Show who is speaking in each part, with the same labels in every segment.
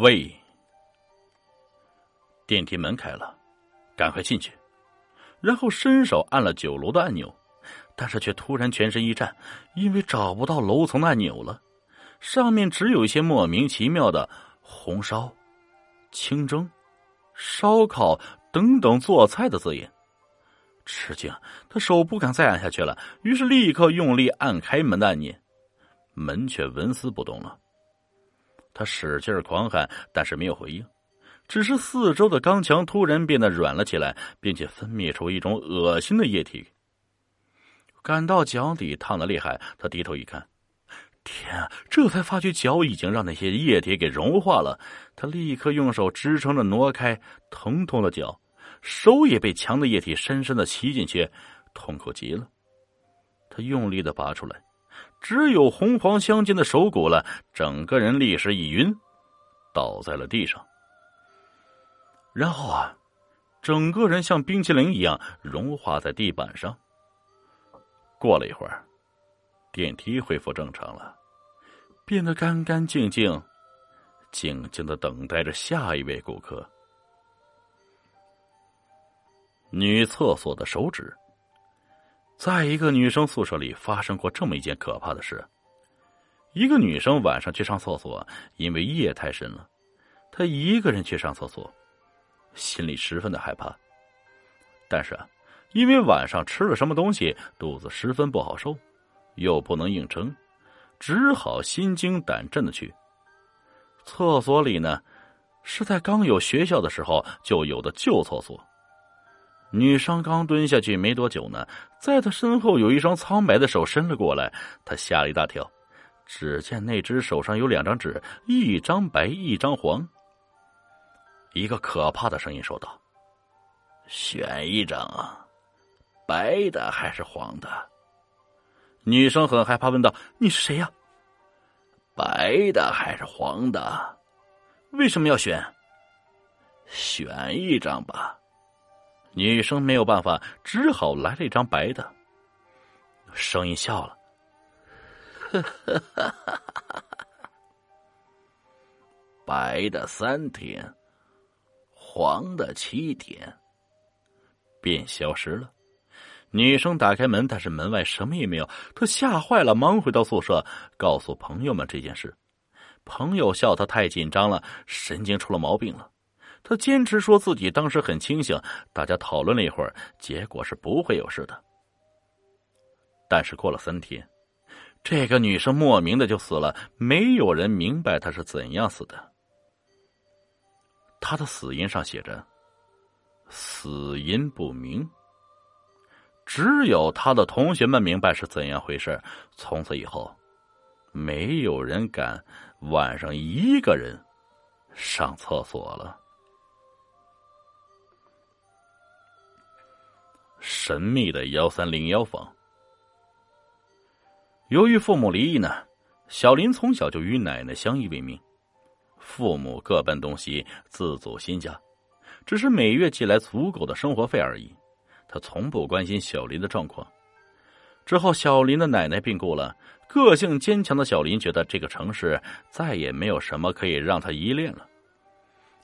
Speaker 1: 喂！电梯门开了，赶快进去，然后伸手按了九楼的按钮，但是却突然全身一颤，因为找不到楼层按钮了，上面只有一些莫名其妙的红烧、清蒸、烧烤等等做菜的字眼。吃惊，他手不敢再按下去了，于是立刻用力按开门的按钮，门却纹丝不动了。他使劲狂喊，但是没有回应。只是四周的钢墙突然变得软了起来，并且分泌出一种恶心的液体。感到脚底烫的厉害，他低头一看，天啊！这才发觉脚已经让那些液体给融化了。他立刻用手支撑着挪开疼痛的脚，手也被强的液体深深的吸进去，痛苦极了。他用力的拔出来，只有红黄相间的手骨了，整个人立时一晕，倒在了地上。然后啊，整个人像冰淇淋一样融化在地板上。过了一会儿，电梯恢复正常了，变得干干净净，静静的等待着下一位顾客。女厕所的手指，在一个女生宿舍里发生过这么一件可怕的事：一个女生晚上去上厕所，因为夜太深了，她一个人去上厕所。心里十分的害怕，但是，因为晚上吃了什么东西，肚子十分不好受，又不能硬撑，只好心惊胆战的去。厕所里呢，是在刚有学校的时候就有的旧厕所。女生刚蹲下去没多久呢，在她身后有一双苍白的手伸了过来，她吓了一大跳，只见那只手上有两张纸，一张白，一张黄。一个可怕的声音说道：“选一张啊，白的还是黄的？”女生很害怕，问道：“你是谁呀？白的还是黄的？为什么要选？选一张吧。”女生没有办法，只好来了一张白的。声音笑了：“哈哈哈白的三天。”黄的七天，便消失了。女生打开门，但是门外什么也没有。她吓坏了，忙回到宿舍，告诉朋友们这件事。朋友笑她太紧张了，神经出了毛病了。他坚持说自己当时很清醒。大家讨论了一会儿，结果是不会有事的。但是过了三天，这个女生莫名的就死了，没有人明白她是怎样死的。他的死因上写着“死因不明”，只有他的同学们明白是怎样回事。从此以后，没有人敢晚上一个人上厕所了。神秘的幺三零幺房，由于父母离异呢，小林从小就与奶奶相依为命。父母各奔东西，自组新家，只是每月寄来足够的生活费而已。他从不关心小林的状况。之后，小林的奶奶病故了，个性坚强的小林觉得这个城市再也没有什么可以让他依恋了，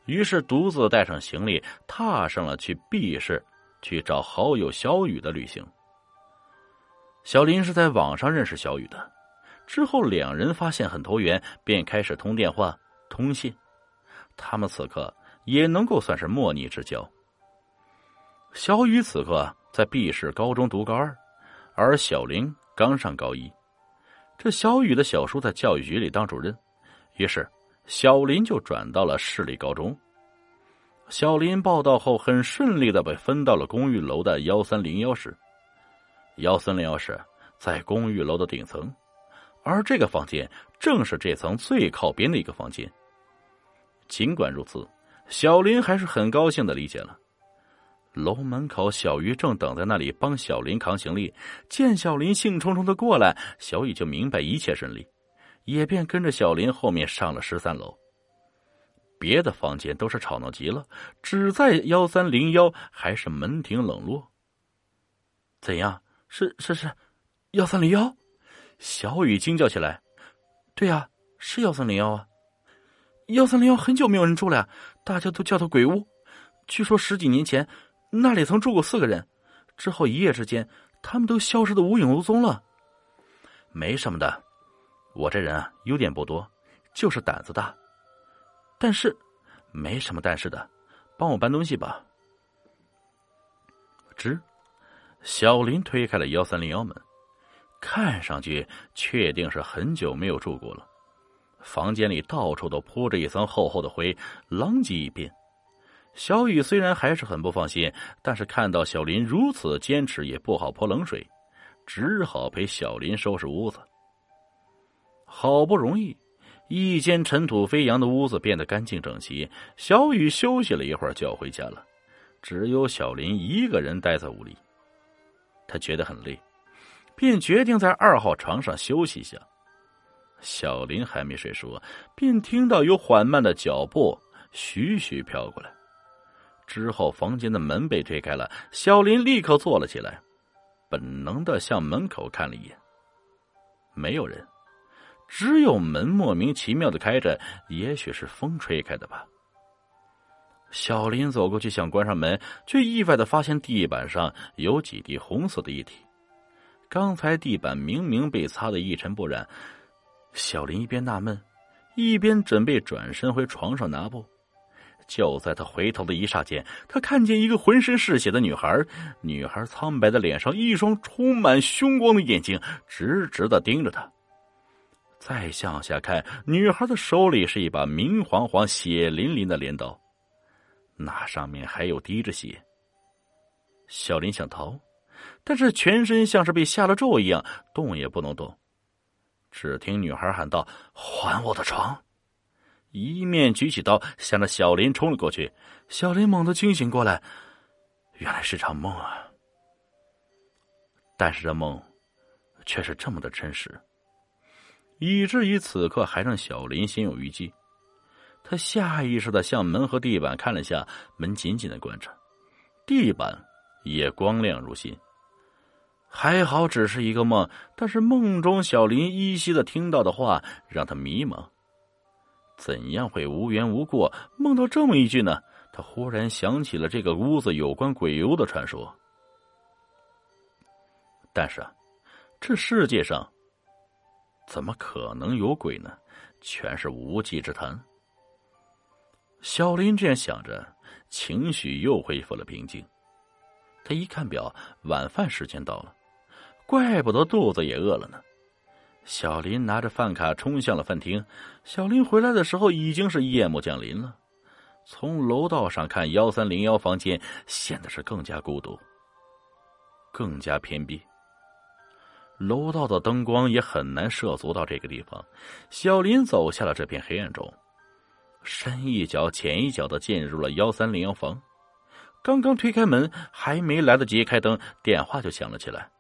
Speaker 1: 于是独自带上行李，踏上了去 B 市去找好友小雨的旅行。小林是在网上认识小雨的，之后两人发现很投缘，便开始通电话。通信，他们此刻也能够算是莫逆之交。小雨此刻在 B 市高中读高二，而小林刚上高一。这小雨的小叔在教育局里当主任，于是小林就转到了市里高中。小林报道后，很顺利的被分到了公寓楼的幺三零幺室。幺三零幺室在公寓楼的顶层。而这个房间正是这层最靠边的一个房间。尽管如此，小林还是很高兴的理解了。楼门口，小鱼正等在那里帮小林扛行李。见小林兴冲冲的过来，小雨就明白一切顺利，也便跟着小林后面上了十三楼。别的房间都是吵闹极了，只在幺三零幺还是门庭冷落。怎样？是是是，幺三零幺？小雨惊叫起来：“对呀，是幺三零幺啊！幺三零幺很久没有人住了，大家都叫它鬼屋。据说十几年前那里曾住过四个人，之后一夜之间他们都消失的无影无踪了。没什么的，我这人啊优点不多，就是胆子大。但是没什么但是的，帮我搬东西吧。吱，小林推开了幺三零幺门，看上去确定是很久没有住过了。房间里到处都铺着一层厚厚的灰，狼藉一片。小雨虽然还是很不放心，但是看到小林如此坚持，也不好泼冷水，只好陪小林收拾屋子。好不容易，一间尘土飞扬的屋子变得干净整齐。小雨休息了一会儿，就要回家了。只有小林一个人待在屋里，他觉得很累，便决定在二号床上休息一下。小林还没睡熟，便听到有缓慢的脚步徐徐飘过来。之后，房间的门被推开了，小林立刻坐了起来，本能的向门口看了一眼，没有人，只有门莫名其妙的开着，也许是风吹开的吧。小林走过去想关上门，却意外的发现地板上有几滴红色的液体。刚才地板明明被擦得一尘不染。小林一边纳闷，一边准备转身回床上拿布。就在他回头的一刹间，他看见一个浑身是血的女孩。女孩苍白的脸上，一双充满凶光的眼睛直直的盯着他。再向下看，女孩的手里是一把明晃晃、血淋淋的镰刀。那上面还有滴着血。小林想逃，但是全身像是被下了咒一样，动也不能动。只听女孩喊道：“还我的床！”一面举起刀，向着小林冲了过去。小林猛地清醒过来，原来是场梦啊！但是这梦却是这么的真实，以至于此刻还让小林心有余悸。他下意识的向门和地板看了下，门紧紧的关着，地板也光亮如新。还好只是一个梦，但是梦中小林依稀的听到的话让他迷茫。怎样会无缘无故梦到这么一句呢？他忽然想起了这个屋子有关鬼屋的传说。但是啊，这世界上怎么可能有鬼呢？全是无稽之谈。小林这样想着，情绪又恢复了平静。他一看表，晚饭时间到了，怪不得肚子也饿了呢。小林拿着饭卡冲向了饭厅。小林回来的时候，已经是夜幕降临了。从楼道上看，幺三零幺房间显得是更加孤独，更加偏僻。楼道的灯光也很难涉足到这个地方。小林走下了这片黑暗中。深一脚浅一脚的进入了幺三零幺房，刚刚推开门，还没来得及开灯，电话就响了起来，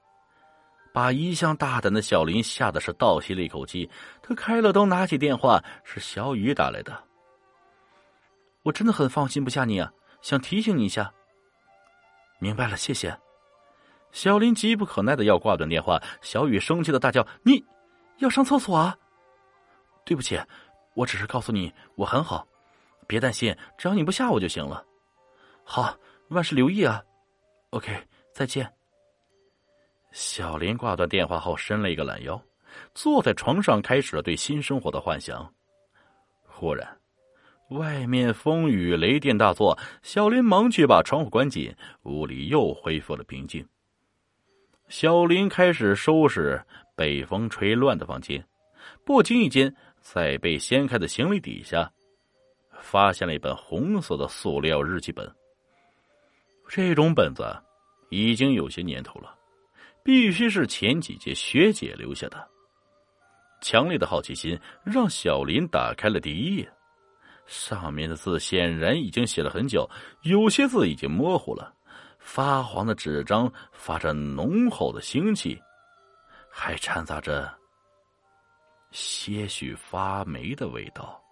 Speaker 1: 把一向大胆的小林吓得是倒吸了一口气。他开了灯，拿起电话，是小雨打来的。我真的很放心不下你啊，想提醒你一下。明白了，谢谢。小林急不可耐的要挂断电话，小雨生气的大叫：“你要上厕所啊？对不起。”我只是告诉你，我很好，别担心，只要你不吓我就行了。好，万事留意啊。OK，再见。小林挂断电话后，伸了一个懒腰，坐在床上，开始了对新生活的幻想。忽然，外面风雨雷电大作，小林忙去把窗户关紧，屋里又恢复了平静。小林开始收拾被风吹乱的房间，不经意间。在被掀开的行李底下，发现了一本红色的塑料日记本。这种本子已经有些年头了，必须是前几届学姐留下的。强烈的好奇心让小林打开了第一页，上面的字显然已经写了很久，有些字已经模糊了。发黄的纸张发着浓厚的腥气，还掺杂着。些许发霉的味道。